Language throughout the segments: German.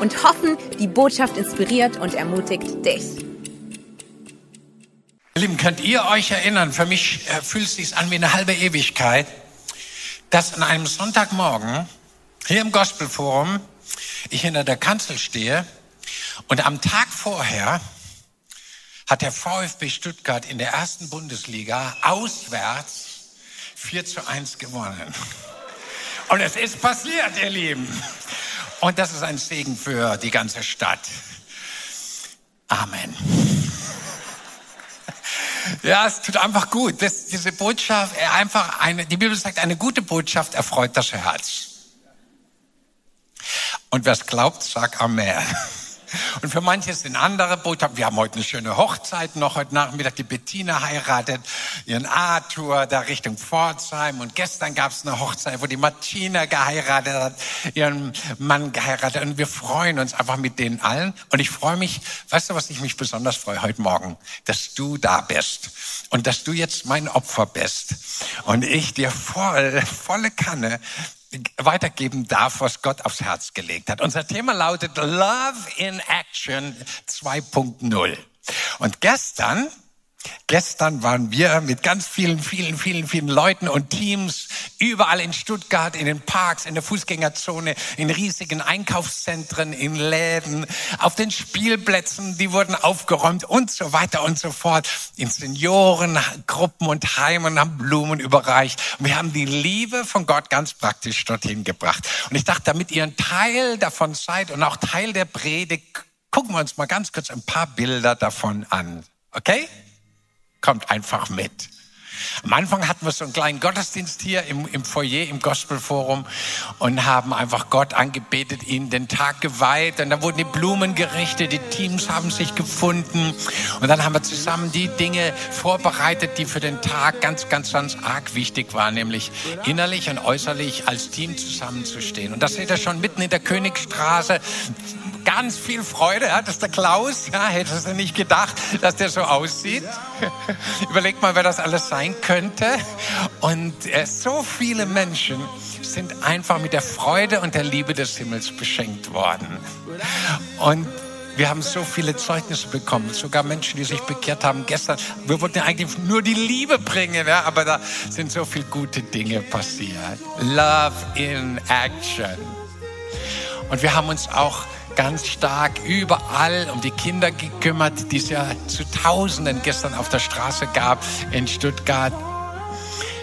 und hoffen, die Botschaft inspiriert und ermutigt dich. Lieben, könnt ihr euch erinnern, für mich äh, fühlt es sich an wie eine halbe Ewigkeit, dass an einem Sonntagmorgen hier im Gospelforum ich hinter der Kanzel stehe und am Tag vorher hat der VfB Stuttgart in der ersten Bundesliga auswärts 4 zu 1 gewonnen. Und es ist passiert, ihr Lieben. Und das ist ein Segen für die ganze Stadt. Amen. Ja, es tut einfach gut. Das, diese Botschaft, äh, einfach eine, die Bibel sagt, eine gute Botschaft erfreut das Herz. Und wer es glaubt, sagt Amen. Und für manche sind andere Botschaften. Wir haben heute eine schöne Hochzeit noch heute Nachmittag. Die Bettina heiratet ihren Arthur da Richtung Pforzheim. Und gestern gab es eine Hochzeit, wo die Martina geheiratet hat, ihren Mann geheiratet. Und wir freuen uns einfach mit denen allen. Und ich freue mich, weißt du, was ich mich besonders freue heute Morgen? Dass du da bist. Und dass du jetzt mein Opfer bist. Und ich dir voll, volle Kanne weitergeben darf, was Gott aufs Herz gelegt hat. Unser Thema lautet Love in Action 2.0. Und gestern Gestern waren wir mit ganz vielen, vielen, vielen, vielen Leuten und Teams überall in Stuttgart, in den Parks, in der Fußgängerzone, in riesigen Einkaufszentren, in Läden, auf den Spielplätzen, die wurden aufgeräumt und so weiter und so fort. In Seniorengruppen und Heimen haben Blumen überreicht. Und wir haben die Liebe von Gott ganz praktisch dorthin gebracht. Und ich dachte, damit ihr ein Teil davon seid und auch Teil der Predigt, gucken wir uns mal ganz kurz ein paar Bilder davon an. Okay? Kommt einfach mit. Am Anfang hatten wir so einen kleinen Gottesdienst hier im, im Foyer, im Gospelforum und haben einfach Gott angebetet, ihn den Tag geweiht. Und da wurden die Blumen gerichtet, die Teams haben sich gefunden. Und dann haben wir zusammen die Dinge vorbereitet, die für den Tag ganz, ganz, ganz arg wichtig waren, nämlich innerlich und äußerlich als Team zusammenzustehen. Und das seht ihr schon mitten in der Königsstraße ganz viel Freude. Ja, das ist der Klaus. Ja, hättest du nicht gedacht, dass der so aussieht? Überlegt mal, wer das alles sein könnte. Und äh, so viele Menschen sind einfach mit der Freude und der Liebe des Himmels beschenkt worden. Und wir haben so viele Zeugnisse bekommen, sogar Menschen, die sich bekehrt haben gestern. Wir wollten eigentlich nur die Liebe bringen, ja, aber da sind so viele gute Dinge passiert. Love in Action. Und wir haben uns auch ganz stark überall um die Kinder gekümmert, die es ja zu Tausenden gestern auf der Straße gab in Stuttgart.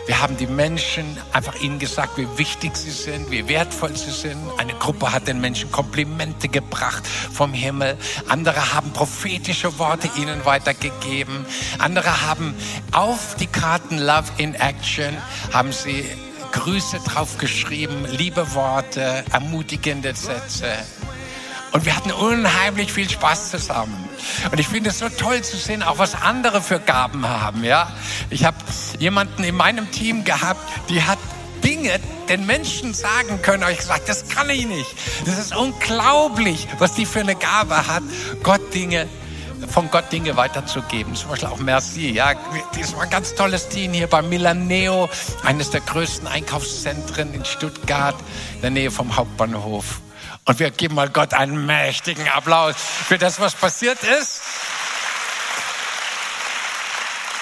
Wir haben die Menschen einfach ihnen gesagt, wie wichtig sie sind, wie wertvoll sie sind. Eine Gruppe hat den Menschen Komplimente gebracht vom Himmel. Andere haben prophetische Worte ihnen weitergegeben. Andere haben auf die Karten Love in Action, haben sie Grüße drauf geschrieben, liebe Worte, ermutigende Sätze. Und wir hatten unheimlich viel Spaß zusammen. Und ich finde es so toll zu sehen, auch was andere für Gaben haben. Ja, ich habe jemanden in meinem Team gehabt, die hat Dinge den Menschen sagen können. Aber ich gesagt, das kann ich nicht. Das ist unglaublich, was die für eine Gabe hat, Gott Dinge von Gott Dinge weiterzugeben. Zum Beispiel auch Merci. Ja, das war ein ganz tolles Team hier bei Milaneo, eines der größten Einkaufszentren in Stuttgart, in der Nähe vom Hauptbahnhof. Und wir geben mal Gott einen mächtigen Applaus für das, was passiert ist.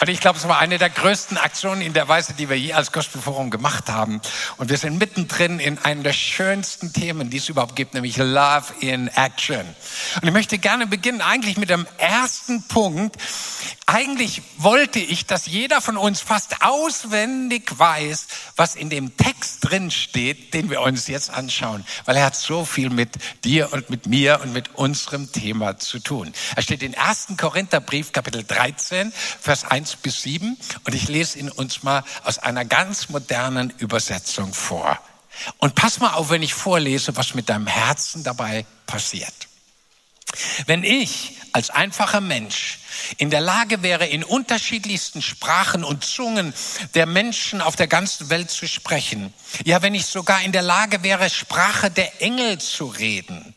Und ich glaube, es war eine der größten Aktionen in der Weise, die wir je als Gospelforum gemacht haben. Und wir sind mittendrin in einem der schönsten Themen, die es überhaupt gibt, nämlich Love in Action. Und ich möchte gerne beginnen eigentlich mit dem ersten Punkt. Eigentlich wollte ich, dass jeder von uns fast auswendig weiß, was in dem Text drin steht, den wir uns jetzt anschauen, weil er hat so viel mit dir und mit mir und mit unserem Thema zu tun. Er steht in 1. Korintherbrief, Kapitel 13, Vers 1 bis 7 und ich lese ihn uns mal aus einer ganz modernen Übersetzung vor. Und pass mal auf, wenn ich vorlese, was mit deinem Herzen dabei passiert. Wenn ich als einfacher Mensch in der Lage wäre, in unterschiedlichsten Sprachen und Zungen der Menschen auf der ganzen Welt zu sprechen, ja, wenn ich sogar in der Lage wäre, Sprache der Engel zu reden,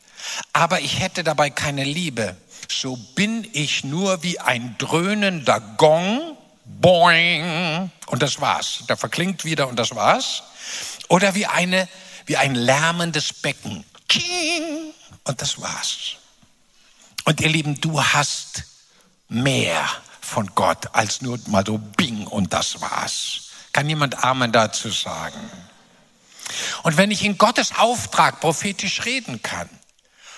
aber ich hätte dabei keine Liebe, so bin ich nur wie ein dröhnender Gong, boing, und das war's. Der verklingt wieder und das war's. Oder wie eine, wie ein lärmendes Becken, und das war's. Und ihr Lieben, du hast mehr von Gott als nur mal so Bing und das war's. Kann jemand Amen dazu sagen? Und wenn ich in Gottes Auftrag prophetisch reden kann,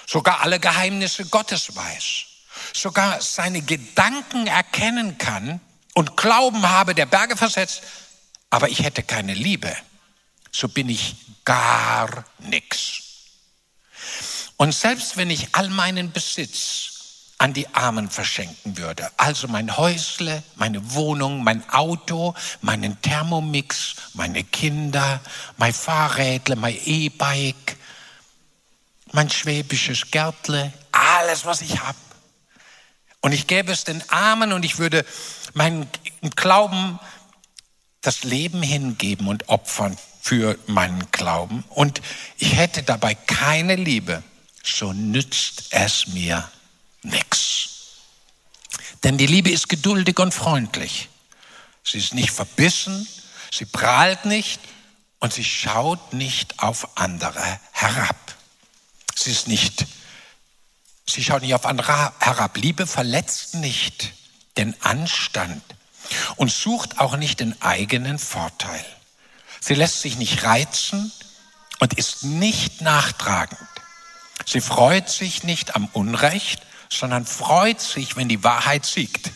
sogar alle Geheimnisse Gottes weiß, sogar seine Gedanken erkennen kann und Glauben habe, der Berge versetzt, aber ich hätte keine Liebe, so bin ich gar nichts. Und selbst wenn ich all meinen Besitz an die Armen verschenken würde. Also mein Häusle, meine Wohnung, mein Auto, meinen Thermomix, meine Kinder, mein Fahrrädle, mein E-Bike, mein schwäbisches Gärtle, alles, was ich habe. Und ich gäbe es den Armen und ich würde meinen Glauben das Leben hingeben und opfern für meinen Glauben. Und ich hätte dabei keine Liebe, so nützt es mir nichts. Denn die Liebe ist geduldig und freundlich. Sie ist nicht verbissen, sie prahlt nicht und sie schaut nicht auf andere herab. Sie ist nicht, sie schaut nicht auf andere herab. Liebe verletzt nicht den Anstand und sucht auch nicht den eigenen Vorteil. Sie lässt sich nicht reizen und ist nicht nachtragend. Sie freut sich nicht am Unrecht sondern freut sich, wenn die Wahrheit siegt.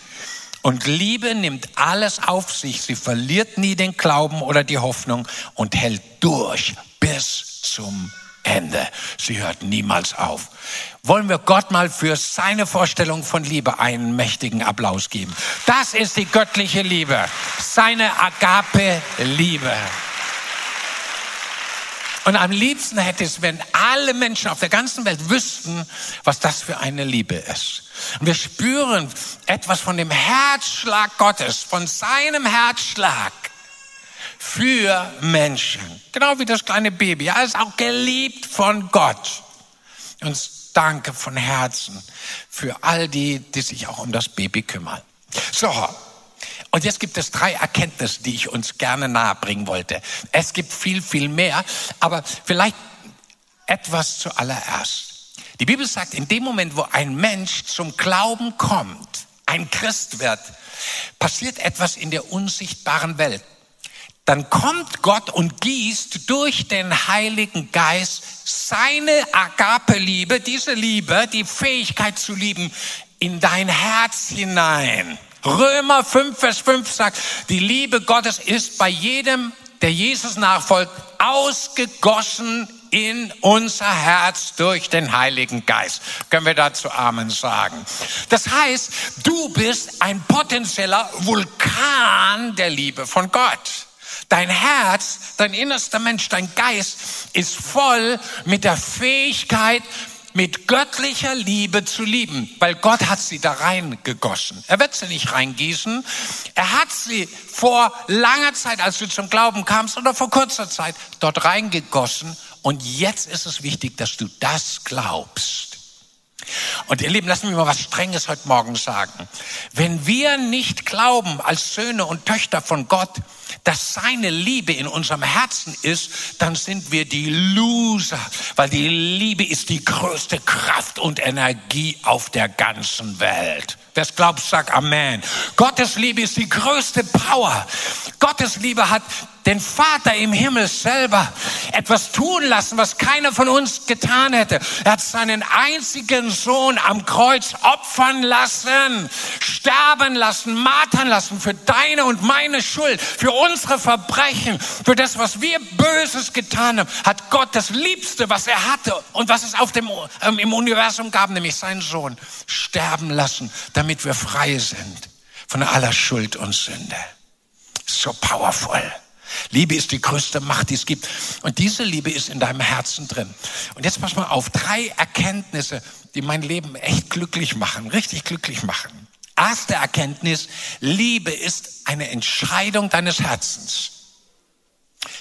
Und Liebe nimmt alles auf sich. Sie verliert nie den Glauben oder die Hoffnung und hält durch bis zum Ende. Sie hört niemals auf. Wollen wir Gott mal für seine Vorstellung von Liebe einen mächtigen Applaus geben? Das ist die göttliche Liebe. Seine Agape-Liebe. Und am liebsten hätte es, wenn alle Menschen auf der ganzen Welt wüssten, was das für eine Liebe ist. Und wir spüren etwas von dem Herzschlag Gottes, von seinem Herzschlag für Menschen. Genau wie das kleine Baby. Er ist auch geliebt von Gott. Und danke von Herzen für all die, die sich auch um das Baby kümmern. So, und jetzt gibt es drei Erkenntnisse, die ich uns gerne nahebringen wollte. Es gibt viel, viel mehr, aber vielleicht etwas zuallererst. Die Bibel sagt, in dem Moment, wo ein Mensch zum Glauben kommt, ein Christ wird, passiert etwas in der unsichtbaren Welt. Dann kommt Gott und gießt durch den Heiligen Geist seine Agape-Liebe, diese Liebe, die Fähigkeit zu lieben, in dein Herz hinein. Römer 5, Vers 5 sagt, die Liebe Gottes ist bei jedem, der Jesus nachfolgt, ausgegossen in unser Herz durch den Heiligen Geist. Können wir dazu Amen sagen? Das heißt, du bist ein potenzieller Vulkan der Liebe von Gott. Dein Herz, dein innerster Mensch, dein Geist ist voll mit der Fähigkeit, mit göttlicher Liebe zu lieben, weil Gott hat sie da reingegossen. Er wird sie nicht reingießen. Er hat sie vor langer Zeit, als du zum Glauben kamst, oder vor kurzer Zeit dort reingegossen. Und jetzt ist es wichtig, dass du das glaubst. Und ihr Lieben, lass mich mal was Strenges heute Morgen sagen. Wenn wir nicht glauben als Söhne und Töchter von Gott, dass seine Liebe in unserem Herzen ist, dann sind wir die Loser, weil die Liebe ist die größte Kraft und Energie auf der ganzen Welt. Wer es glaubt, sagt Amen. Gottes Liebe ist die größte Power. Gottes Liebe hat den Vater im Himmel selber etwas tun lassen, was keiner von uns getan hätte. Er hat seinen einzigen Sohn am Kreuz opfern lassen, sterben lassen, martern lassen für deine und meine Schuld, für unsere Verbrechen, für das, was wir Böses getan haben, hat Gott das Liebste, was er hatte und was es auf dem, ähm, im Universum gab, nämlich seinen Sohn, sterben lassen, damit wir frei sind von aller Schuld und Sünde. So powerful. Liebe ist die größte Macht, die es gibt. Und diese Liebe ist in deinem Herzen drin. Und jetzt pass mal auf, drei Erkenntnisse, die mein Leben echt glücklich machen, richtig glücklich machen. Erste Erkenntnis, Liebe ist eine Entscheidung deines Herzens.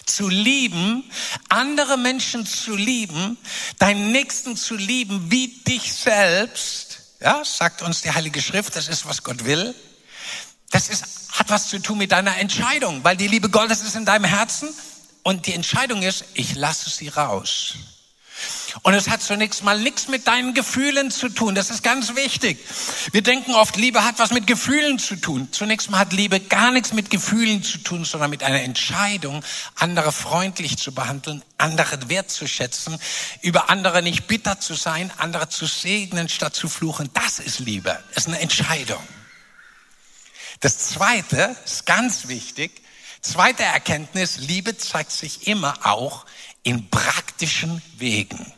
Zu lieben, andere Menschen zu lieben, deinen Nächsten zu lieben wie dich selbst, ja, sagt uns die Heilige Schrift, das ist, was Gott will. Das ist, hat was zu tun mit deiner Entscheidung, weil die Liebe Gottes ist in deinem Herzen und die Entscheidung ist, ich lasse sie raus. Und es hat zunächst mal nichts mit deinen Gefühlen zu tun. Das ist ganz wichtig. Wir denken oft, Liebe hat was mit Gefühlen zu tun. Zunächst mal hat Liebe gar nichts mit Gefühlen zu tun, sondern mit einer Entscheidung, andere freundlich zu behandeln, andere wertzuschätzen, über andere nicht bitter zu sein, andere zu segnen statt zu fluchen. Das ist Liebe. Das ist eine Entscheidung. Das zweite ist ganz wichtig. Zweite Erkenntnis, Liebe zeigt sich immer auch in praktischen Wegen.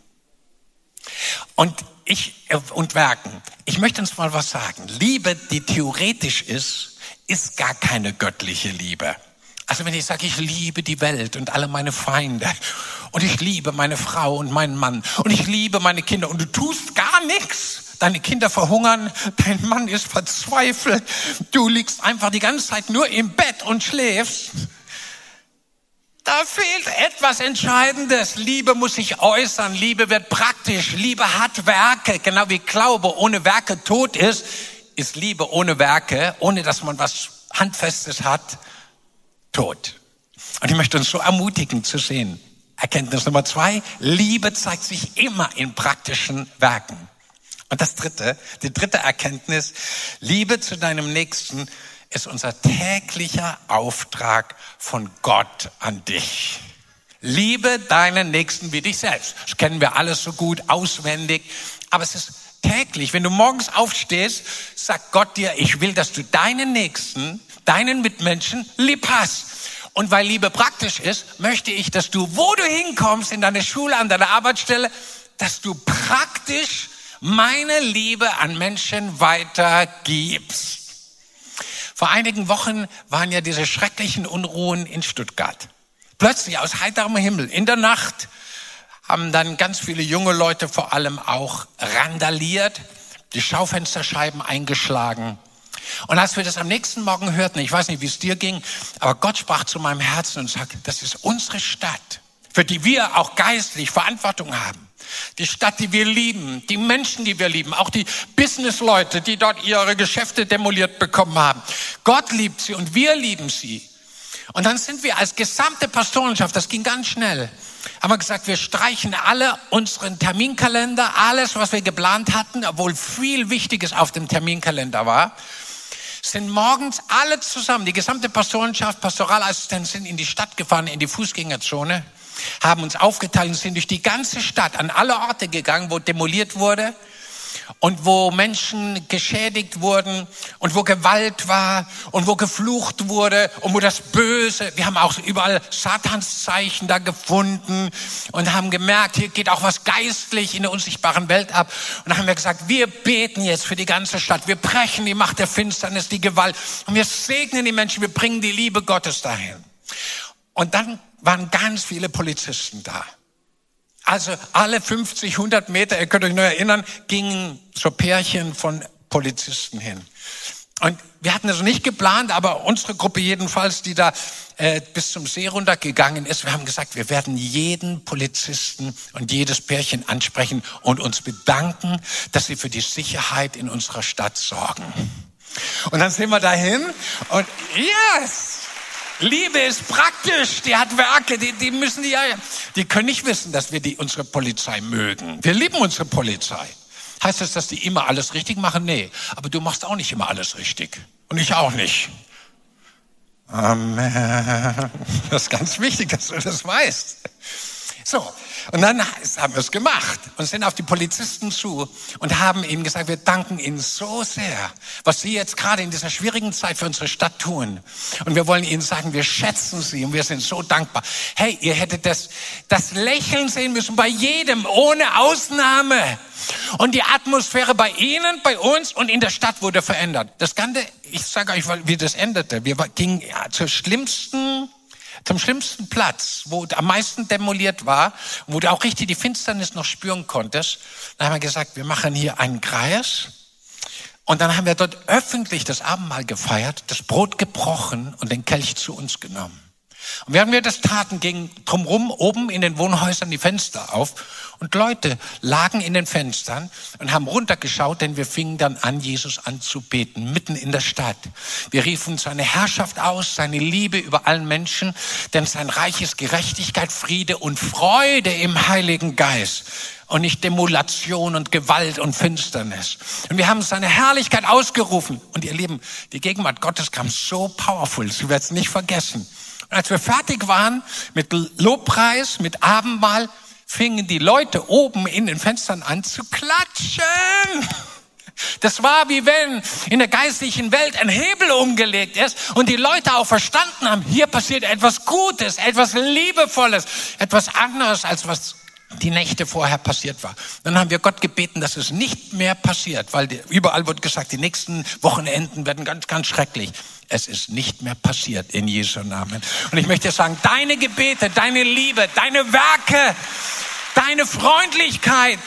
Und ich, äh, und Werken. Ich möchte uns mal was sagen. Liebe, die theoretisch ist, ist gar keine göttliche Liebe. Also wenn ich sage, ich liebe die Welt und alle meine Feinde und ich liebe meine Frau und meinen Mann und ich liebe meine Kinder und du tust gar nichts. Deine Kinder verhungern, dein Mann ist verzweifelt, du liegst einfach die ganze Zeit nur im Bett und schläfst. Da fehlt etwas Entscheidendes. Liebe muss sich äußern. Liebe wird praktisch. Liebe hat Werke. Genau wie Glaube ohne Werke tot ist, ist Liebe ohne Werke, ohne dass man was Handfestes hat, tot. Und ich möchte uns so ermutigen zu sehen. Erkenntnis Nummer zwei. Liebe zeigt sich immer in praktischen Werken. Und das dritte, die dritte Erkenntnis. Liebe zu deinem Nächsten ist unser täglicher Auftrag von Gott an dich. Liebe deinen Nächsten wie dich selbst. Das kennen wir alles so gut, auswendig. Aber es ist täglich. Wenn du morgens aufstehst, sagt Gott dir, ich will, dass du deinen Nächsten, deinen Mitmenschen lieb hast. Und weil Liebe praktisch ist, möchte ich, dass du, wo du hinkommst, in deine Schule, an deiner Arbeitsstelle, dass du praktisch meine Liebe an Menschen weitergibst. Vor einigen Wochen waren ja diese schrecklichen Unruhen in Stuttgart. Plötzlich aus heiterem Himmel, in der Nacht, haben dann ganz viele junge Leute vor allem auch randaliert, die Schaufensterscheiben eingeschlagen. Und als wir das am nächsten Morgen hörten, ich weiß nicht, wie es dir ging, aber Gott sprach zu meinem Herzen und sagte, das ist unsere Stadt, für die wir auch geistlich Verantwortung haben. Die Stadt, die wir lieben, die Menschen, die wir lieben, auch die Businessleute, die dort ihre Geschäfte demoliert bekommen haben. Gott liebt sie und wir lieben sie. Und dann sind wir als gesamte Pastorenschaft, das ging ganz schnell, haben wir gesagt, wir streichen alle unseren Terminkalender, alles, was wir geplant hatten, obwohl viel Wichtiges auf dem Terminkalender war, sind morgens alle zusammen, die gesamte Pastorenschaft, Pastoralassistenten sind in die Stadt gefahren, in die Fußgängerzone haben uns aufgeteilt und sind durch die ganze Stadt an alle Orte gegangen, wo demoliert wurde und wo Menschen geschädigt wurden und wo Gewalt war und wo geflucht wurde und wo das Böse, wir haben auch überall Satanszeichen da gefunden und haben gemerkt, hier geht auch was geistlich in der unsichtbaren Welt ab. Und dann haben wir gesagt, wir beten jetzt für die ganze Stadt, wir brechen die Macht der Finsternis, die Gewalt und wir segnen die Menschen, wir bringen die Liebe Gottes dahin. Und dann waren ganz viele Polizisten da. Also alle 50, 100 Meter, ihr könnt euch nur erinnern, gingen so Pärchen von Polizisten hin. Und wir hatten das nicht geplant, aber unsere Gruppe jedenfalls, die da äh, bis zum See runtergegangen ist, wir haben gesagt, wir werden jeden Polizisten und jedes Pärchen ansprechen und uns bedanken, dass sie für die Sicherheit in unserer Stadt sorgen. Und dann sind wir dahin und yes! Liebe ist praktisch, die hat Werke, die, die müssen die die können nicht wissen, dass wir die, unsere Polizei mögen. Wir lieben unsere Polizei. Heißt das, dass die immer alles richtig machen? Nee. Aber du machst auch nicht immer alles richtig. Und ich auch nicht. Amen. Das ist ganz wichtig, dass du das weißt. So, und dann haben wir es gemacht und sind auf die Polizisten zu und haben ihnen gesagt, wir danken ihnen so sehr, was sie jetzt gerade in dieser schwierigen Zeit für unsere Stadt tun. Und wir wollen ihnen sagen, wir schätzen sie und wir sind so dankbar. Hey, ihr hättet das, das Lächeln sehen müssen bei jedem, ohne Ausnahme. Und die Atmosphäre bei ihnen, bei uns und in der Stadt wurde verändert. Das Ganze, ich sage euch, wie das endete. Wir gingen zur schlimmsten zum schlimmsten Platz, wo am meisten demoliert war, wo du auch richtig die Finsternis noch spüren konntest. Dann haben wir gesagt, wir machen hier einen Kreis. Und dann haben wir dort öffentlich das Abendmahl gefeiert, das Brot gebrochen und den Kelch zu uns genommen. Und während wir das taten, gingen drumherum oben in den Wohnhäusern die Fenster auf und Leute lagen in den Fenstern und haben runtergeschaut, denn wir fingen dann an, Jesus anzubeten, mitten in der Stadt. Wir riefen seine Herrschaft aus, seine Liebe über allen Menschen, denn sein Reich ist Gerechtigkeit, Friede und Freude im Heiligen Geist und nicht Demolation und Gewalt und Finsternis. Und wir haben seine Herrlichkeit ausgerufen. Und ihr Lieben, die Gegenwart Gottes kam so powerful, sie wird es nicht vergessen. Als wir fertig waren mit Lobpreis, mit Abendmahl, fingen die Leute oben in den Fenstern an zu klatschen. Das war wie wenn in der geistlichen Welt ein Hebel umgelegt ist und die Leute auch verstanden haben, hier passiert etwas Gutes, etwas Liebevolles, etwas anderes als was die Nächte vorher passiert war. Dann haben wir Gott gebeten, dass es nicht mehr passiert, weil überall wird gesagt, die nächsten Wochenenden werden ganz, ganz schrecklich. Es ist nicht mehr passiert in Jesu Namen. Und ich möchte sagen, deine Gebete, deine Liebe, deine Werke, deine Freundlichkeit,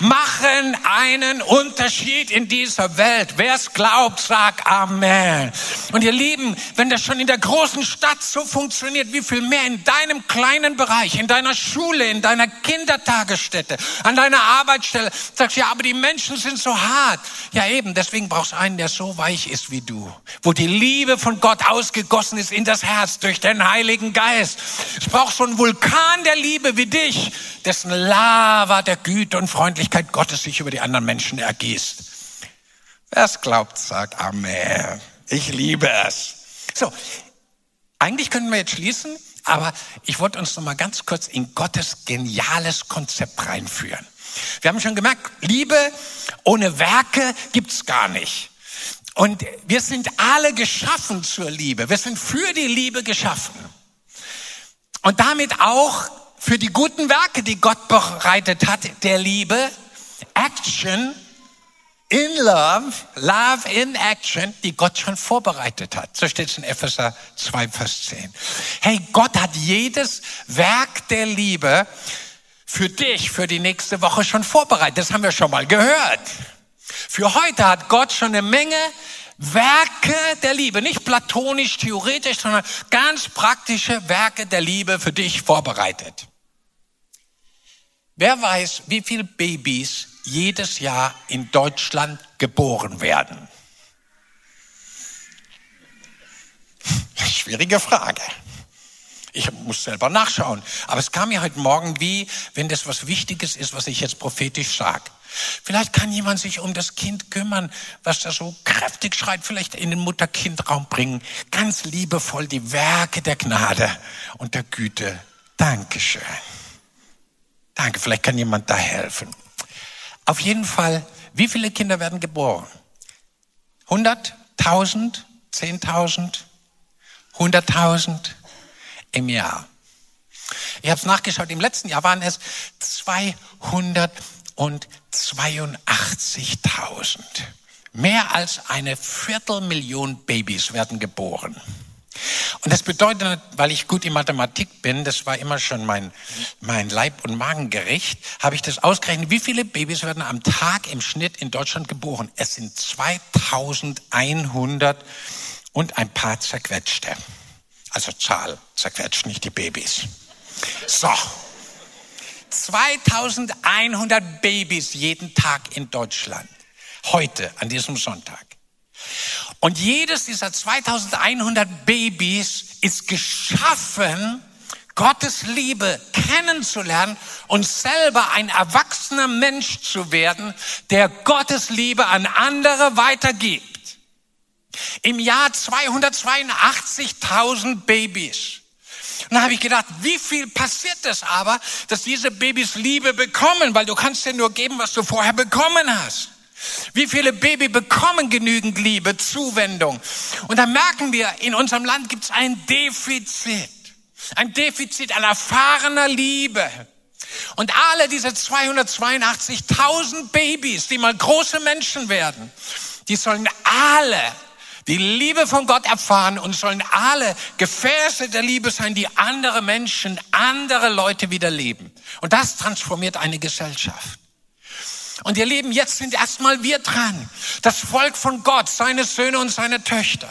machen einen Unterschied in dieser Welt. Wer es glaubt, sagt Amen. Und ihr Lieben, wenn das schon in der großen Stadt so funktioniert, wie viel mehr in deinem kleinen Bereich, in deiner Schule, in deiner Kindertagesstätte, an deiner Arbeitsstelle, sagst du, ja, aber die Menschen sind so hart. Ja eben, deswegen brauchst du einen, der so weich ist wie du, wo die Liebe von Gott ausgegossen ist in das Herz durch den Heiligen Geist. Es braucht so einen Vulkan der Liebe wie dich, dessen Lava der Güte und Freundlichkeit Gottes sich über die anderen Menschen ergießt. Wer es glaubt, sagt Amen. Ich liebe es. So, eigentlich könnten wir jetzt schließen, aber ich wollte uns noch mal ganz kurz in Gottes geniales Konzept reinführen. Wir haben schon gemerkt, Liebe ohne Werke gibt's gar nicht. Und wir sind alle geschaffen zur Liebe. Wir sind für die Liebe geschaffen. Und damit auch für die guten Werke, die Gott bereitet hat, der Liebe, Action in Love, Love in Action, die Gott schon vorbereitet hat. So steht es in Epheser 2, Vers 10. Hey, Gott hat jedes Werk der Liebe für dich, für die nächste Woche schon vorbereitet. Das haben wir schon mal gehört. Für heute hat Gott schon eine Menge Werke der Liebe, nicht platonisch, theoretisch, sondern ganz praktische Werke der Liebe für dich vorbereitet. Wer weiß, wie viele Babys jedes Jahr in Deutschland geboren werden? Schwierige Frage. Ich muss selber nachschauen. Aber es kam mir heute Morgen wie, wenn das was Wichtiges ist, was ich jetzt prophetisch sage. Vielleicht kann jemand sich um das Kind kümmern, was da so kräftig schreit, vielleicht in den Mutter-Kind-Raum bringen. Ganz liebevoll die Werke der Gnade und der Güte. Dankeschön. Danke, vielleicht kann jemand da helfen. Auf jeden Fall, wie viele Kinder werden geboren? 100, 1000, 10.000, 100.000 im Jahr. Ich habe es nachgeschaut, im letzten Jahr waren es 282.000. Mehr als eine Viertelmillion Babys werden geboren. Und das bedeutet, weil ich gut in Mathematik bin, das war immer schon mein, mein Leib- und Magengericht, habe ich das ausgerechnet, wie viele Babys werden am Tag im Schnitt in Deutschland geboren? Es sind 2100 und ein paar zerquetschte. Also Zahl zerquetscht, nicht die Babys. So. 2100 Babys jeden Tag in Deutschland. Heute, an diesem Sonntag. Und jedes dieser 2100 Babys ist geschaffen, Gottes Liebe kennenzulernen und selber ein erwachsener Mensch zu werden, der Gottes Liebe an andere weitergibt. Im Jahr 282.000 Babys. Und da habe ich gedacht, wie viel passiert das aber, dass diese Babys Liebe bekommen, weil du kannst ja nur geben, was du vorher bekommen hast. Wie viele Baby bekommen genügend Liebe, Zuwendung? Und da merken wir, in unserem Land gibt es ein Defizit. Ein Defizit an erfahrener Liebe. Und alle diese 282.000 Babys, die mal große Menschen werden, die sollen alle die Liebe von Gott erfahren und sollen alle Gefäße der Liebe sein, die andere Menschen, andere Leute wieder leben. Und das transformiert eine Gesellschaft. Und ihr Lieben, jetzt sind erstmal wir dran. Das Volk von Gott, seine Söhne und seine Töchter.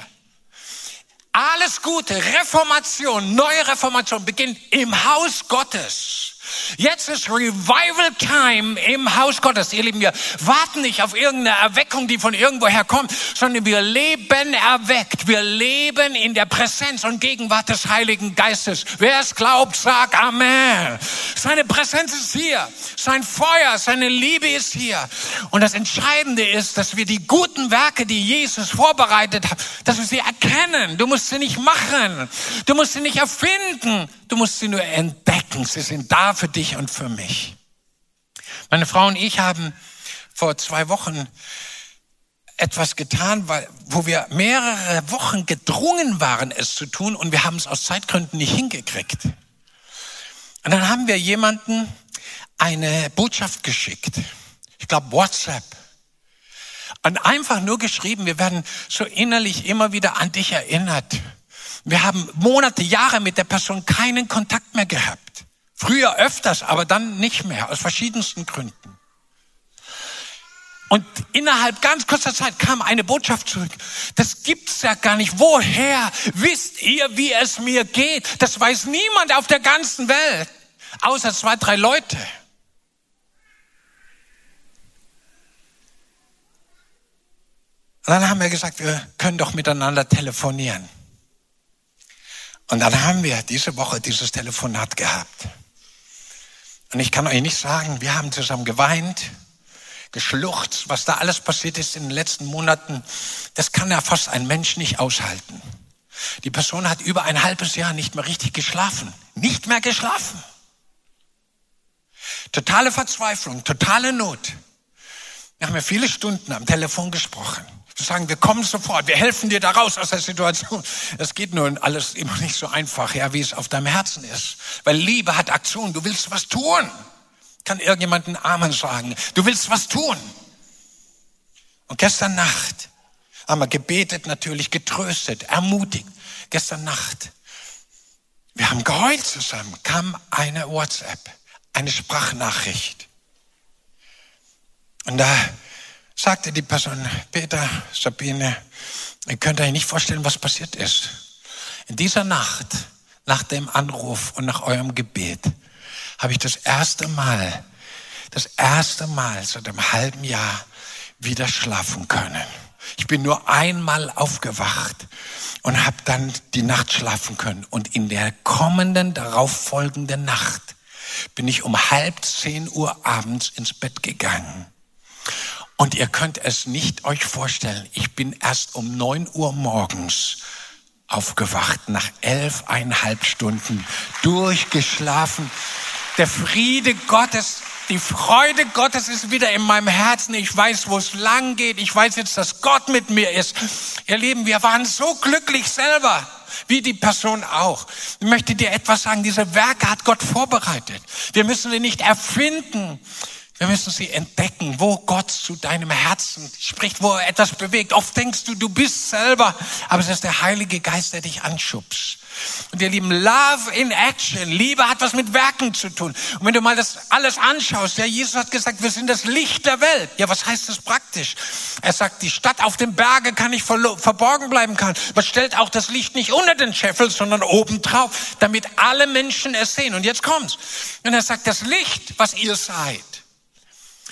Alles Gute, Reformation, neue Reformation beginnt im Haus Gottes. Jetzt ist Revival Time im Haus Gottes. Ihr Lieben, wir warten nicht auf irgendeine Erweckung, die von irgendwoher kommt, sondern wir leben erweckt. Wir leben in der Präsenz und Gegenwart des Heiligen Geistes. Wer es glaubt, sagt Amen. Seine Präsenz ist hier. Sein Feuer, seine Liebe ist hier. Und das Entscheidende ist, dass wir die guten Werke, die Jesus vorbereitet hat, dass wir sie erkennen. Du musst sie nicht machen. Du musst sie nicht erfinden. Du musst sie nur entdecken. Sie sind da für dich und für mich. Meine Frau und ich haben vor zwei Wochen etwas getan, wo wir mehrere Wochen gedrungen waren, es zu tun und wir haben es aus Zeitgründen nicht hingekriegt. Und dann haben wir jemanden eine Botschaft geschickt. Ich glaube WhatsApp. Und einfach nur geschrieben, wir werden so innerlich immer wieder an dich erinnert. Wir haben Monate, Jahre mit der Person keinen Kontakt mehr gehabt. Früher öfters, aber dann nicht mehr, aus verschiedensten Gründen. Und innerhalb ganz kurzer Zeit kam eine Botschaft zurück. Das gibt's ja gar nicht. Woher wisst ihr, wie es mir geht? Das weiß niemand auf der ganzen Welt, außer zwei, drei Leute. Und dann haben wir gesagt, wir können doch miteinander telefonieren. Und dann haben wir diese Woche dieses Telefonat gehabt. Und ich kann euch nicht sagen, wir haben zusammen geweint, geschluchzt, was da alles passiert ist in den letzten Monaten. Das kann ja fast ein Mensch nicht aushalten. Die Person hat über ein halbes Jahr nicht mehr richtig geschlafen. Nicht mehr geschlafen. Totale Verzweiflung, totale Not. Wir haben ja viele Stunden am Telefon gesprochen zu sagen, wir kommen sofort, wir helfen dir da raus aus der Situation. Das geht nun alles immer nicht so einfach, ja, wie es auf deinem Herzen ist. Weil Liebe hat Aktion, du willst was tun. Kann irgendjemand einen Amen sagen? Du willst was tun. Und gestern Nacht haben wir gebetet, natürlich getröstet, ermutigt. Gestern Nacht, wir haben geheult zusammen, kam eine WhatsApp, eine Sprachnachricht. Und da sagte die Person, Peter, Sabine, ihr könnt euch nicht vorstellen, was passiert ist. In dieser Nacht, nach dem Anruf und nach eurem Gebet, habe ich das erste Mal, das erste Mal seit einem halben Jahr wieder schlafen können. Ich bin nur einmal aufgewacht und habe dann die Nacht schlafen können. Und in der kommenden, darauffolgenden Nacht bin ich um halb zehn Uhr abends ins Bett gegangen. Und ihr könnt es nicht euch vorstellen. Ich bin erst um neun Uhr morgens aufgewacht, nach elfeinhalb Stunden durchgeschlafen. Der Friede Gottes, die Freude Gottes ist wieder in meinem Herzen. Ich weiß, wo es lang geht. Ich weiß jetzt, dass Gott mit mir ist. Ihr Lieben, wir waren so glücklich selber wie die Person auch. Ich möchte dir etwas sagen, diese Werke hat Gott vorbereitet. Wir müssen sie nicht erfinden. Wir müssen sie entdecken, wo Gott zu deinem Herzen spricht, wo er etwas bewegt. Oft denkst du, du bist selber, aber es ist der Heilige Geist, der dich anschubst. Und ihr Lieben, Love in Action. Liebe hat was mit Werken zu tun. Und wenn du mal das alles anschaust, ja, Jesus hat gesagt, wir sind das Licht der Welt. Ja, was heißt das praktisch? Er sagt, die Stadt auf dem Berge kann nicht verborgen bleiben kann. Man stellt auch das Licht nicht unter den Scheffel, sondern oben drauf, damit alle Menschen es sehen. Und jetzt kommt's. Und er sagt, das Licht, was ihr seid,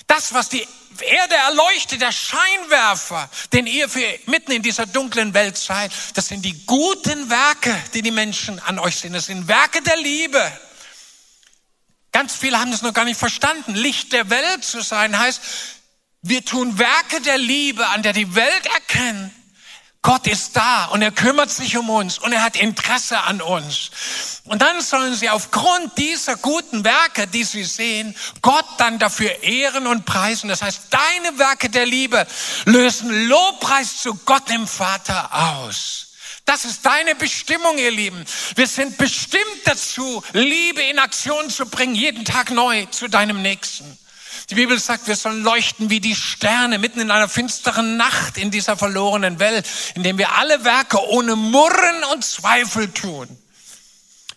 das, was die Erde erleuchtet, der Scheinwerfer, den ihr für mitten in dieser dunklen Welt seid, das sind die guten Werke, die die Menschen an euch sehen. Das sind Werke der Liebe. Ganz viele haben das noch gar nicht verstanden. Licht der Welt zu sein heißt, wir tun Werke der Liebe, an der die Welt erkennt, Gott ist da und er kümmert sich um uns und er hat Interesse an uns. Und dann sollen sie aufgrund dieser guten Werke, die sie sehen, Gott dann dafür ehren und preisen. Das heißt, deine Werke der Liebe lösen Lobpreis zu Gott dem Vater aus. Das ist deine Bestimmung, ihr Lieben. Wir sind bestimmt dazu, Liebe in Aktion zu bringen, jeden Tag neu zu deinem Nächsten. Die Bibel sagt, wir sollen leuchten wie die Sterne mitten in einer finsteren Nacht in dieser verlorenen Welt, indem wir alle Werke ohne Murren und Zweifel tun.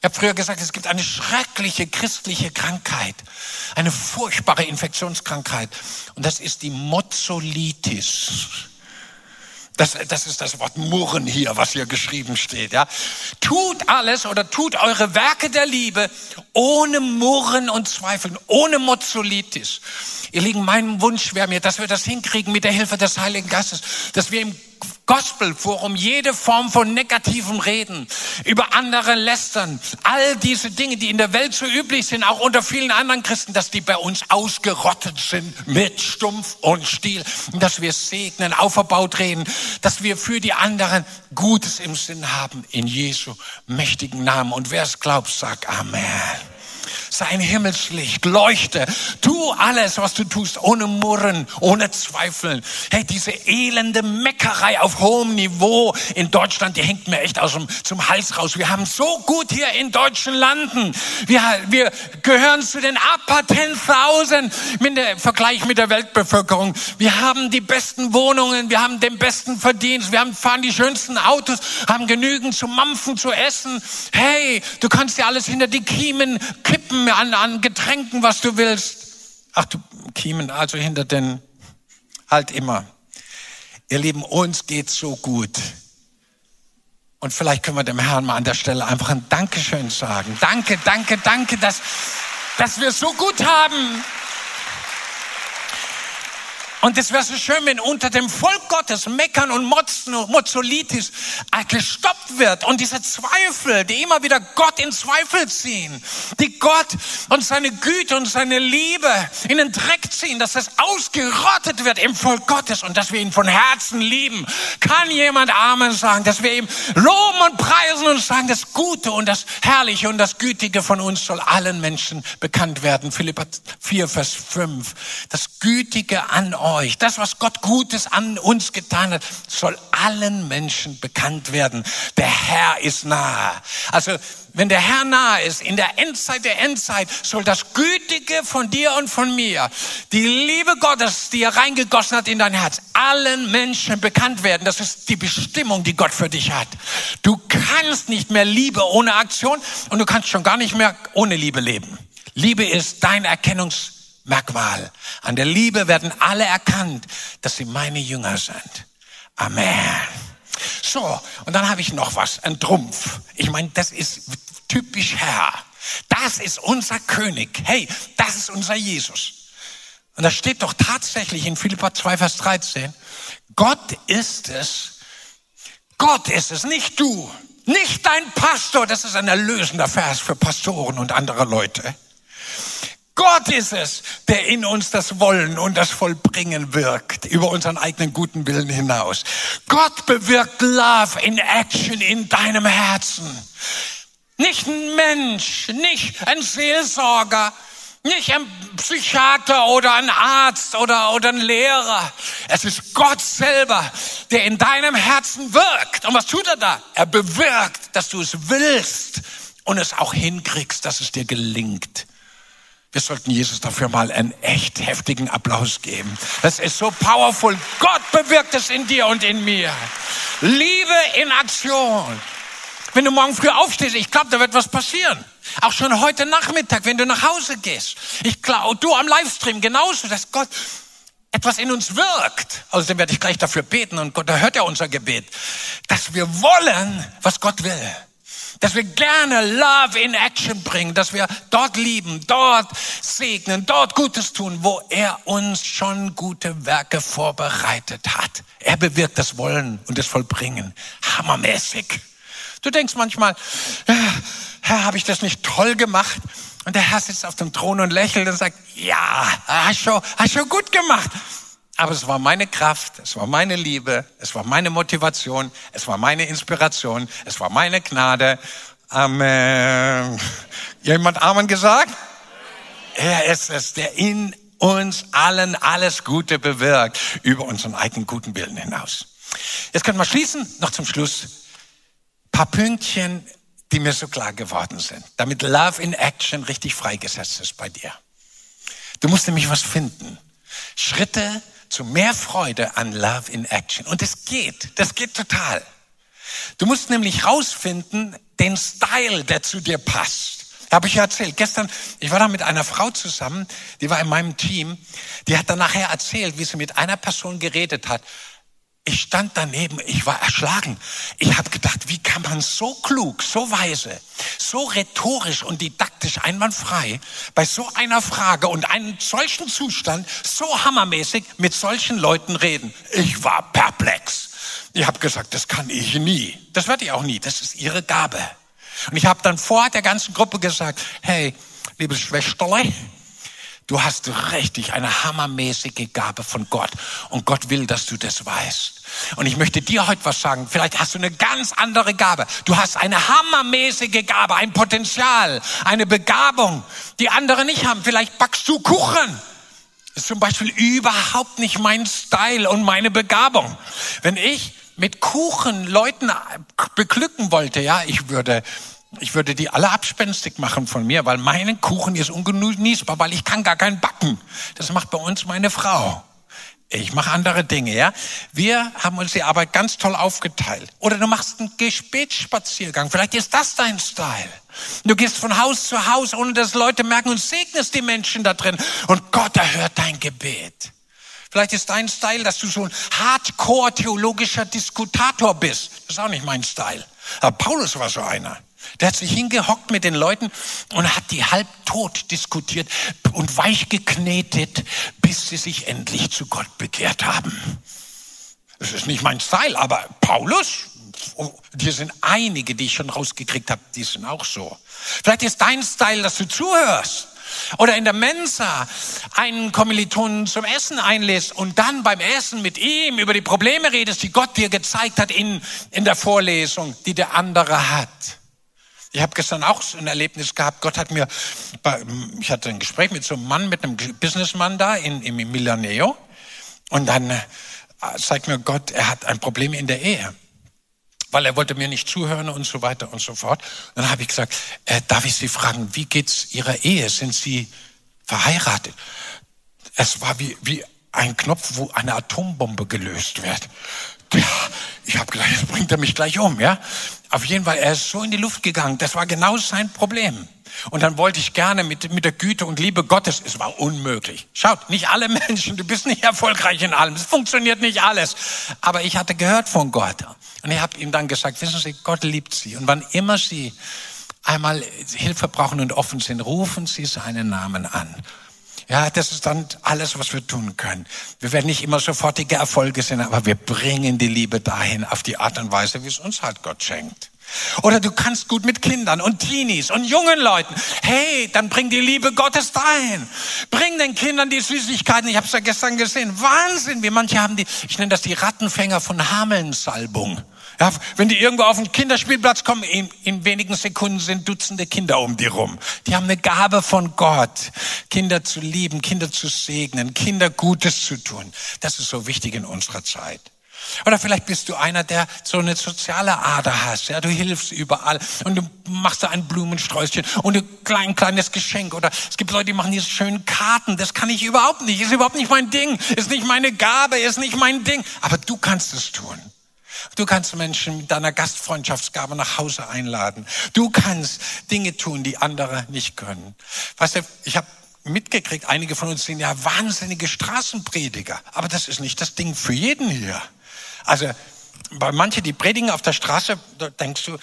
Ich habe früher gesagt, es gibt eine schreckliche christliche Krankheit, eine furchtbare Infektionskrankheit und das ist die Mozzolitis. Das, das ist das Wort Murren hier, was hier geschrieben steht. Ja. Tut alles oder tut eure Werke der Liebe ohne Murren und Zweifeln, ohne Mozzolitis. Ihr Lieben, mein Wunsch wäre mir, dass wir das hinkriegen mit der Hilfe des Heiligen Geistes, dass wir im Gospelforum jede Form von negativem Reden, über andere lästern, all diese Dinge, die in der Welt so üblich sind, auch unter vielen anderen Christen, dass die bei uns ausgerottet sind mit Stumpf und Stiel, dass wir segnen, auferbaut reden, dass wir für die anderen Gutes im Sinn haben, in Jesu mächtigen Namen. Und wer es glaubt, sagt Amen sein Himmelslicht, leuchte. Tu alles, was du tust, ohne Murren, ohne Zweifeln. Hey, diese elende Meckerei auf hohem Niveau in Deutschland, die hängt mir echt aus dem, zum Hals raus. Wir haben so gut hier in deutschen Landen. Wir, wir gehören zu den Upper 10.000 im Vergleich mit der Weltbevölkerung. Wir haben die besten Wohnungen, wir haben den besten Verdienst, wir haben, fahren die schönsten Autos, haben genügend zu mampfen, zu essen. Hey, du kannst dir alles hinter die Kiemen kippen Kiemen an, an Getränken, was du willst. Ach du Kiemen, also hinter den, halt immer. Ihr Lieben, uns geht's so gut. Und vielleicht können wir dem Herrn mal an der Stelle einfach ein Dankeschön sagen. Danke, danke, danke, dass, dass wir es so gut haben. Und es wäre so schön, wenn unter dem Volk Gottes Meckern und Motzen und Mozzolitis gestoppt wird und diese Zweifel, die immer wieder Gott in Zweifel ziehen, die Gott und seine Güte und seine Liebe in den Dreck ziehen, dass das ausgerottet wird im Volk Gottes und dass wir ihn von Herzen lieben. Kann jemand Amen sagen, dass wir ihm loben und preisen und sagen, das Gute und das Herrliche und das Gütige von uns soll allen Menschen bekannt werden. Philippa 4, Vers 5. Das Gütige an euch euch. Das, was Gott Gutes an uns getan hat, soll allen Menschen bekannt werden. Der Herr ist nahe. Also, wenn der Herr nahe ist, in der Endzeit der Endzeit, soll das Gütige von dir und von mir, die Liebe Gottes, die er reingegossen hat in dein Herz, allen Menschen bekannt werden. Das ist die Bestimmung, die Gott für dich hat. Du kannst nicht mehr Liebe ohne Aktion und du kannst schon gar nicht mehr ohne Liebe leben. Liebe ist dein Erkennungs Merkmal. An der Liebe werden alle erkannt, dass sie meine Jünger sind. Amen. So, und dann habe ich noch was, ein Trumpf. Ich meine, das ist typisch Herr. Das ist unser König. Hey, das ist unser Jesus. Und da steht doch tatsächlich in Philippa 2, Vers 13, Gott ist es, Gott ist es, nicht du, nicht dein Pastor. Das ist ein erlösender Vers für Pastoren und andere Leute. Gott ist es, der in uns das Wollen und das Vollbringen wirkt, über unseren eigenen guten Willen hinaus. Gott bewirkt Love in Action in deinem Herzen. Nicht ein Mensch, nicht ein Seelsorger, nicht ein Psychiater oder ein Arzt oder, oder ein Lehrer. Es ist Gott selber, der in deinem Herzen wirkt. Und was tut er da? Er bewirkt, dass du es willst und es auch hinkriegst, dass es dir gelingt. Wir sollten Jesus dafür mal einen echt heftigen Applaus geben. Das ist so powerful. Gott bewirkt es in dir und in mir. Liebe in Aktion. Wenn du morgen früh aufstehst, ich glaube, da wird was passieren. Auch schon heute Nachmittag, wenn du nach Hause gehst. Ich glaube, du am Livestream genauso, dass Gott etwas in uns wirkt. Außerdem werde ich gleich dafür beten und Gott, da hört er unser Gebet. Dass wir wollen, was Gott will dass wir gerne Love in Action bringen, dass wir dort lieben, dort segnen, dort Gutes tun, wo er uns schon gute Werke vorbereitet hat. Er bewirkt das Wollen und das Vollbringen. Hammermäßig. Du denkst manchmal, äh, Herr, habe ich das nicht toll gemacht? Und der Herr sitzt auf dem Thron und lächelt und sagt, ja, hast schon, hast schon gut gemacht. Aber es war meine Kraft, es war meine Liebe, es war meine Motivation, es war meine Inspiration, es war meine Gnade. Amen. Jemand Amen gesagt? Er ist es, der in uns allen alles Gute bewirkt, über unseren eigenen guten Willen hinaus. Jetzt können wir schließen, noch zum Schluss. Ein paar Pünktchen, die mir so klar geworden sind, damit Love in Action richtig freigesetzt ist bei dir. Du musst nämlich was finden. Schritte zu mehr Freude an Love in Action. Und es geht, das geht total. Du musst nämlich rausfinden, den Style, der zu dir passt. Habe ich ja erzählt. Gestern, ich war da mit einer Frau zusammen, die war in meinem Team. Die hat dann nachher erzählt, wie sie mit einer Person geredet hat. Ich stand daneben, ich war erschlagen. Ich habe gedacht, wie kann man so klug, so weise, so rhetorisch und didaktisch einwandfrei bei so einer Frage und einem solchen Zustand so hammermäßig mit solchen Leuten reden. Ich war perplex. Ich habe gesagt, das kann ich nie. Das werde ich auch nie. Das ist ihre Gabe. Und ich habe dann vor der ganzen Gruppe gesagt, hey, liebe Schwesterle, du hast richtig eine hammermäßige Gabe von Gott. Und Gott will, dass du das weißt. Und ich möchte dir heute was sagen. Vielleicht hast du eine ganz andere Gabe. Du hast eine hammermäßige Gabe, ein Potenzial, eine Begabung, die andere nicht haben. Vielleicht backst du Kuchen. Ist zum Beispiel überhaupt nicht mein Style und meine Begabung. Wenn ich mit Kuchen Leuten beglücken wollte, ja, ich würde ich würde die alle abspenstig machen von mir, weil mein Kuchen ist ungenießbar, weil ich kann gar keinen backen. Das macht bei uns meine Frau. Ich mache andere Dinge, ja. Wir haben uns die Arbeit ganz toll aufgeteilt. Oder du machst einen Gebetsspaziergang. Vielleicht ist das dein Style. Du gehst von Haus zu Haus, ohne dass Leute merken und segnest die Menschen da drin. Und Gott erhört dein Gebet. Vielleicht ist dein Style, dass du so ein Hardcore-theologischer Diskutator bist. Das ist auch nicht mein Style. Aber Paulus war so einer. Der hat sich hingehockt mit den Leuten und hat die halbtot diskutiert und weich geknetet, bis sie sich endlich zu Gott bekehrt haben. Das ist nicht mein Style, aber Paulus, hier sind einige, die ich schon rausgekriegt habe, die sind auch so. Vielleicht ist dein Style, dass du zuhörst. Oder in der Mensa einen Kommilitonen zum Essen einlässt und dann beim Essen mit ihm über die Probleme redest, die Gott dir gezeigt hat in, in der Vorlesung, die der andere hat. Ich habe gestern auch so ein Erlebnis gehabt. Gott hat mir, ich hatte ein Gespräch mit so einem Mann, mit einem Businessmann da in, in Milaneo. Und dann äh, zeigt mir Gott, er hat ein Problem in der Ehe. Weil er wollte mir nicht zuhören und so weiter und so fort. Und dann habe ich gesagt, äh, darf ich Sie fragen, wie geht's Ihrer Ehe? Sind Sie verheiratet? Es war wie, wie ein Knopf, wo eine Atombombe gelöst wird. Ja, ich habe gedacht, jetzt bringt er mich gleich um, ja. Auf jeden Fall, er ist so in die Luft gegangen. Das war genau sein Problem. Und dann wollte ich gerne mit, mit der Güte und Liebe Gottes, es war unmöglich. Schaut, nicht alle Menschen, du bist nicht erfolgreich in allem, es funktioniert nicht alles. Aber ich hatte gehört von Gott. Und ich habe ihm dann gesagt, wissen Sie, Gott liebt Sie. Und wann immer Sie einmal Hilfe brauchen und offen sind, rufen Sie seinen Namen an. Ja, das ist dann alles, was wir tun können. Wir werden nicht immer sofortige Erfolge sehen, aber wir bringen die Liebe dahin auf die Art und Weise, wie es uns halt Gott schenkt. Oder du kannst gut mit Kindern und Teenies und jungen Leuten. Hey, dann bring die Liebe Gottes dahin. Bring den Kindern die Süßigkeiten. Ich habe es ja gestern gesehen. Wahnsinn, wie manche haben die, ich nenne das die Rattenfänger von Hameln-Salbung. Ja, wenn die irgendwo auf den Kinderspielplatz kommen, in, in wenigen Sekunden sind Dutzende Kinder um die rum. Die haben eine Gabe von Gott, Kinder zu lieben, Kinder zu segnen, Kinder Gutes zu tun. Das ist so wichtig in unserer Zeit. Oder vielleicht bist du einer, der so eine soziale Ader hast. Ja, du hilfst überall und du machst da ein Blumensträußchen und ein klein, kleines Geschenk. Oder es gibt Leute, die machen diese schönen Karten. Das kann ich überhaupt nicht. Ist überhaupt nicht mein Ding. Ist nicht meine Gabe. Ist nicht mein Ding. Aber du kannst es tun. Du kannst Menschen mit deiner Gastfreundschaftsgabe nach Hause einladen. Du kannst Dinge tun, die andere nicht können. Weißt du, ich habe mitgekriegt, einige von uns sind ja wahnsinnige Straßenprediger. Aber das ist nicht das Ding für jeden hier. Also bei manchen, die predigen auf der Straße, da denkst du,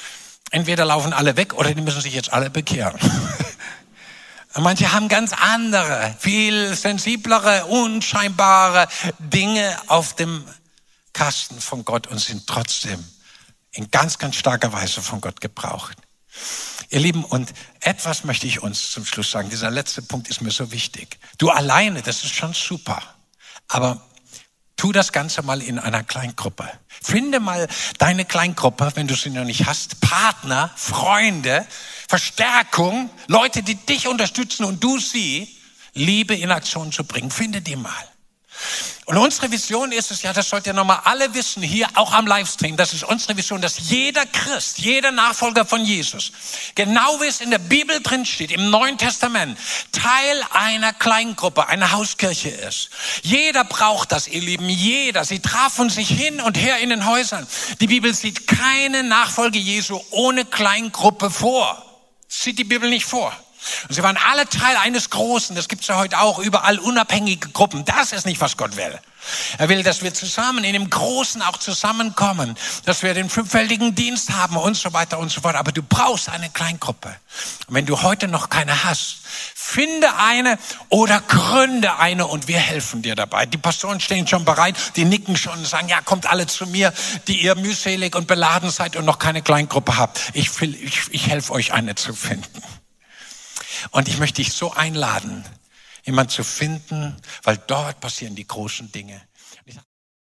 entweder laufen alle weg oder die müssen sich jetzt alle bekehren. Manche haben ganz andere, viel sensiblere, unscheinbare Dinge auf dem Kasten von Gott und sind trotzdem in ganz, ganz starker Weise von Gott gebraucht. Ihr Lieben, und etwas möchte ich uns zum Schluss sagen. Dieser letzte Punkt ist mir so wichtig. Du alleine, das ist schon super. Aber tu das Ganze mal in einer Kleingruppe. Finde mal deine Kleingruppe, wenn du sie noch nicht hast. Partner, Freunde, Verstärkung, Leute, die dich unterstützen und du sie, Liebe in Aktion zu bringen. Finde die mal. Und unsere Vision ist es ja, das sollt ihr nochmal alle wissen, hier auch am Livestream, das ist unsere Vision, dass jeder Christ, jeder Nachfolger von Jesus, genau wie es in der Bibel drin steht, im Neuen Testament, Teil einer Kleingruppe, einer Hauskirche ist. Jeder braucht das, ihr Lieben, jeder. Sie trafen sich hin und her in den Häusern. Die Bibel sieht keine Nachfolge Jesu ohne Kleingruppe vor. Sieht die Bibel nicht vor. Und sie waren alle Teil eines Großen. Das gibt es ja heute auch überall unabhängige Gruppen. Das ist nicht, was Gott will. Er will, dass wir zusammen in dem Großen auch zusammenkommen, dass wir den fünffältigen Dienst haben und so weiter und so fort. Aber du brauchst eine Kleingruppe. Und wenn du heute noch keine hast, finde eine oder gründe eine und wir helfen dir dabei. Die Pastoren stehen schon bereit, die nicken schon und sagen, ja, kommt alle zu mir, die ihr mühselig und beladen seid und noch keine Kleingruppe habt. Ich, will, ich, ich helfe euch eine zu finden. Und ich möchte dich so einladen, jemand zu finden, weil dort passieren die großen Dinge.